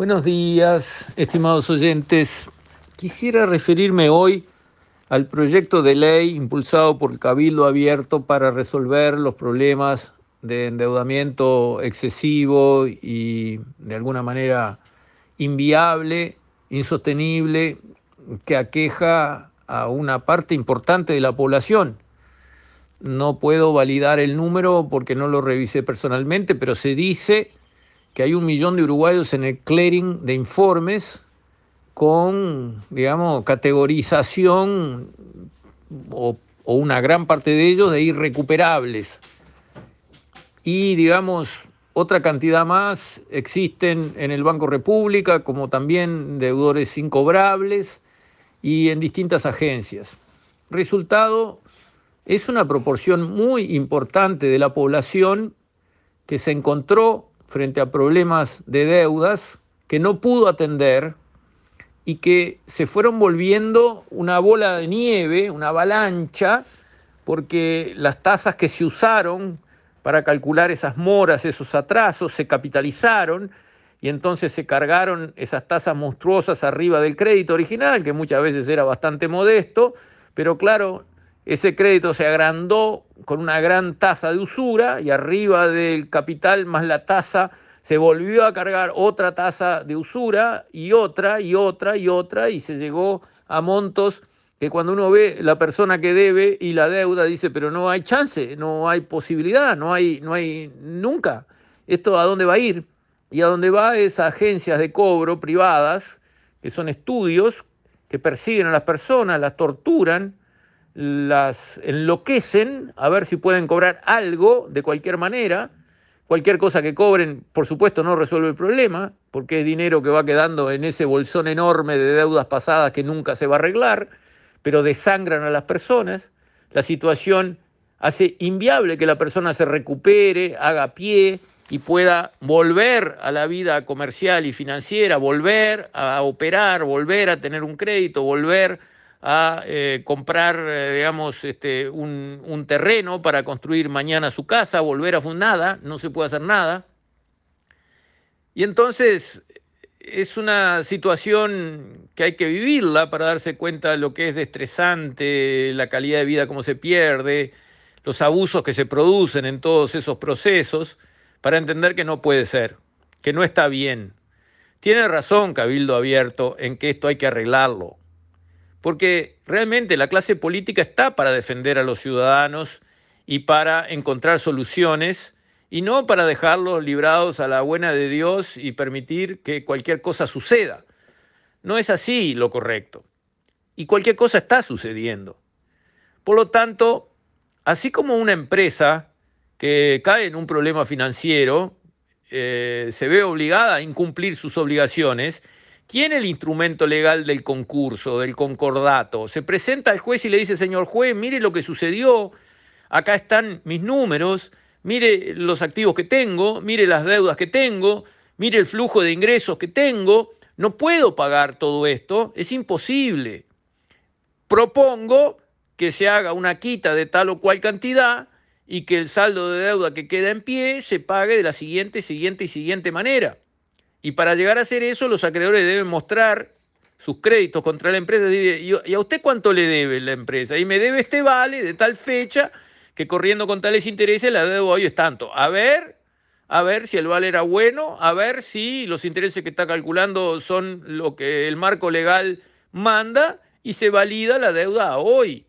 Buenos días, estimados oyentes. Quisiera referirme hoy al proyecto de ley impulsado por el Cabildo Abierto para resolver los problemas de endeudamiento excesivo y de alguna manera inviable, insostenible, que aqueja a una parte importante de la población. No puedo validar el número porque no lo revisé personalmente, pero se dice que hay un millón de uruguayos en el clearing de informes con, digamos, categorización o, o una gran parte de ellos de irrecuperables. Y, digamos, otra cantidad más existen en el Banco República, como también deudores incobrables y en distintas agencias. Resultado, es una proporción muy importante de la población que se encontró frente a problemas de deudas que no pudo atender y que se fueron volviendo una bola de nieve, una avalancha, porque las tasas que se usaron para calcular esas moras, esos atrasos, se capitalizaron y entonces se cargaron esas tasas monstruosas arriba del crédito original, que muchas veces era bastante modesto, pero claro, ese crédito se agrandó con una gran tasa de usura y arriba del capital más la tasa se volvió a cargar otra tasa de usura y otra y otra y otra y se llegó a montos que cuando uno ve la persona que debe y la deuda dice, pero no hay chance, no hay posibilidad, no hay, no hay nunca. ¿Esto a dónde va a ir? Y a dónde va es a agencias de cobro privadas, que son estudios que persiguen a las personas, las torturan, las enloquecen a ver si pueden cobrar algo de cualquier manera. Cualquier cosa que cobren, por supuesto, no resuelve el problema, porque es dinero que va quedando en ese bolsón enorme de deudas pasadas que nunca se va a arreglar, pero desangran a las personas. La situación hace inviable que la persona se recupere, haga pie y pueda volver a la vida comercial y financiera, volver a operar, volver a tener un crédito, volver a eh, comprar, eh, digamos, este, un, un, terreno para construir mañana su casa, volver a fundar nada, no se puede hacer nada. Y entonces es una situación que hay que vivirla para darse cuenta de lo que es estresante, la calidad de vida, cómo se pierde, los abusos que se producen en todos esos procesos, para entender que no puede ser, que no está bien. Tiene razón Cabildo Abierto en que esto hay que arreglarlo, porque realmente la clase política está para defender a los ciudadanos y para encontrar soluciones y no para dejarlos librados a la buena de Dios y permitir que cualquier cosa suceda. No es así lo correcto. Y cualquier cosa está sucediendo. Por lo tanto, así como una empresa que cae en un problema financiero eh, se ve obligada a incumplir sus obligaciones, tiene el instrumento legal del concurso, del concordato. Se presenta al juez y le dice, señor juez, mire lo que sucedió, acá están mis números, mire los activos que tengo, mire las deudas que tengo, mire el flujo de ingresos que tengo, no puedo pagar todo esto, es imposible. Propongo que se haga una quita de tal o cual cantidad y que el saldo de deuda que queda en pie se pague de la siguiente, siguiente y siguiente manera. Y para llegar a hacer eso, los acreedores deben mostrar sus créditos contra la empresa. ¿Y a usted cuánto le debe la empresa? Y me debe este vale de tal fecha que corriendo con tales intereses la deuda hoy es tanto. A ver, a ver si el vale era bueno, a ver si los intereses que está calculando son lo que el marco legal manda y se valida la deuda hoy.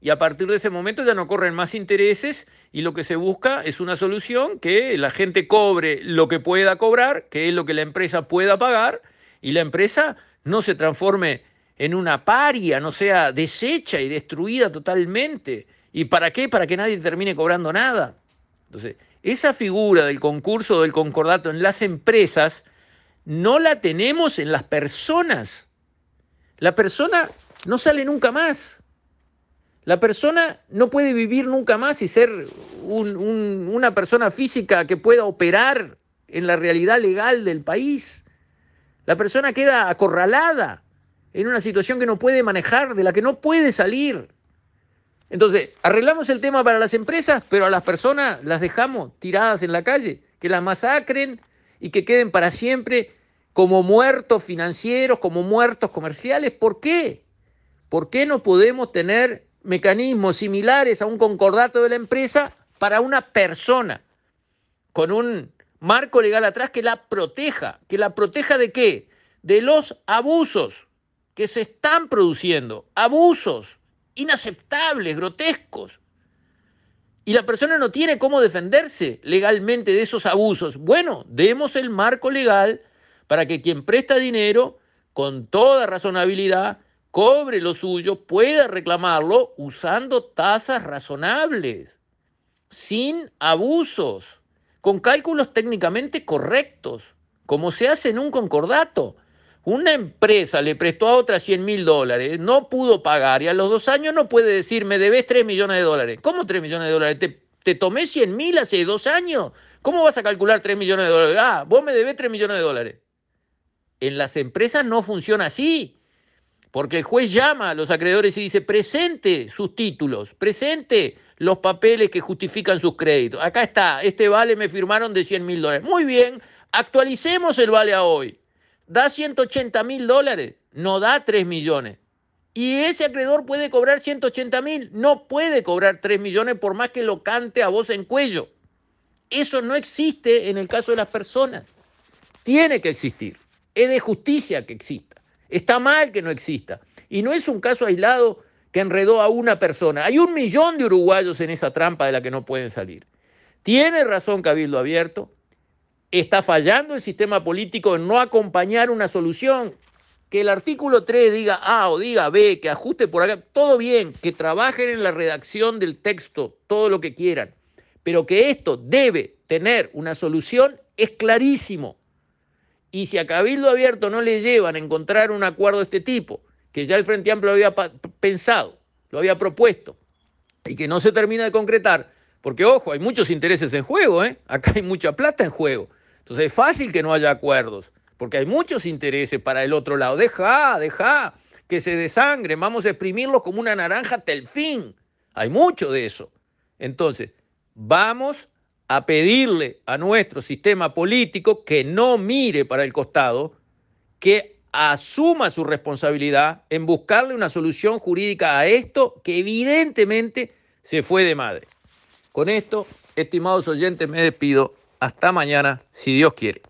Y a partir de ese momento ya no corren más intereses y lo que se busca es una solución que la gente cobre lo que pueda cobrar, que es lo que la empresa pueda pagar, y la empresa no se transforme en una paria, no sea deshecha y destruida totalmente. ¿Y para qué? Para que nadie termine cobrando nada. Entonces, esa figura del concurso del concordato en las empresas no la tenemos en las personas. La persona no sale nunca más. La persona no puede vivir nunca más y ser una persona física que pueda operar en la realidad legal del país. La persona queda acorralada en una situación que no puede manejar, de la que no puede salir. Entonces, arreglamos el tema para las empresas, pero a las personas las dejamos tiradas en la calle, que las masacren y que queden para siempre como muertos financieros, como muertos comerciales. ¿Por qué? ¿Por qué no podemos tener mecanismos similares a un concordato de la empresa para una persona con un marco legal atrás que la proteja? ¿Que la proteja de qué? De los abusos que se están produciendo, abusos inaceptables, grotescos. Y la persona no tiene cómo defenderse legalmente de esos abusos. Bueno, demos el marco legal para que quien presta dinero, con toda razonabilidad, cobre lo suyo, pueda reclamarlo usando tasas razonables, sin abusos, con cálculos técnicamente correctos, como se hace en un concordato. Una empresa le prestó a otra 100 mil dólares, no pudo pagar y a los dos años no puede decir, me debes 3 millones de dólares. ¿Cómo 3 millones de dólares? ¿Te, te tomé 100 mil hace dos años? ¿Cómo vas a calcular 3 millones de dólares? Ah, vos me debes 3 millones de dólares. En las empresas no funciona así, porque el juez llama a los acreedores y dice, presente sus títulos, presente los papeles que justifican sus créditos. Acá está, este vale me firmaron de 100 mil dólares. Muy bien, actualicemos el vale a hoy. Da 180 mil dólares, no da 3 millones. Y ese acreedor puede cobrar 180 mil, no puede cobrar 3 millones por más que lo cante a voz en cuello. Eso no existe en el caso de las personas. Tiene que existir. Es de justicia que exista. Está mal que no exista. Y no es un caso aislado que enredó a una persona. Hay un millón de uruguayos en esa trampa de la que no pueden salir. Tiene razón Cabildo Abierto. Está fallando el sistema político en no acompañar una solución. Que el artículo 3 diga A o diga B, que ajuste por acá, todo bien, que trabajen en la redacción del texto, todo lo que quieran. Pero que esto debe tener una solución es clarísimo. Y si a Cabildo Abierto no le llevan a encontrar un acuerdo de este tipo, que ya el Frente Amplio lo había pensado, lo había propuesto, y que no se termina de concretar, porque ojo, hay muchos intereses en juego, ¿eh? acá hay mucha plata en juego. Entonces es fácil que no haya acuerdos, porque hay muchos intereses para el otro lado. Deja, deja que se desangre, vamos a exprimirlo como una naranja hasta el fin. Hay mucho de eso. Entonces, vamos a pedirle a nuestro sistema político que no mire para el costado, que asuma su responsabilidad en buscarle una solución jurídica a esto que evidentemente se fue de madre. Con esto, estimados oyentes, me despido. Hasta mañana, si Dios quiere.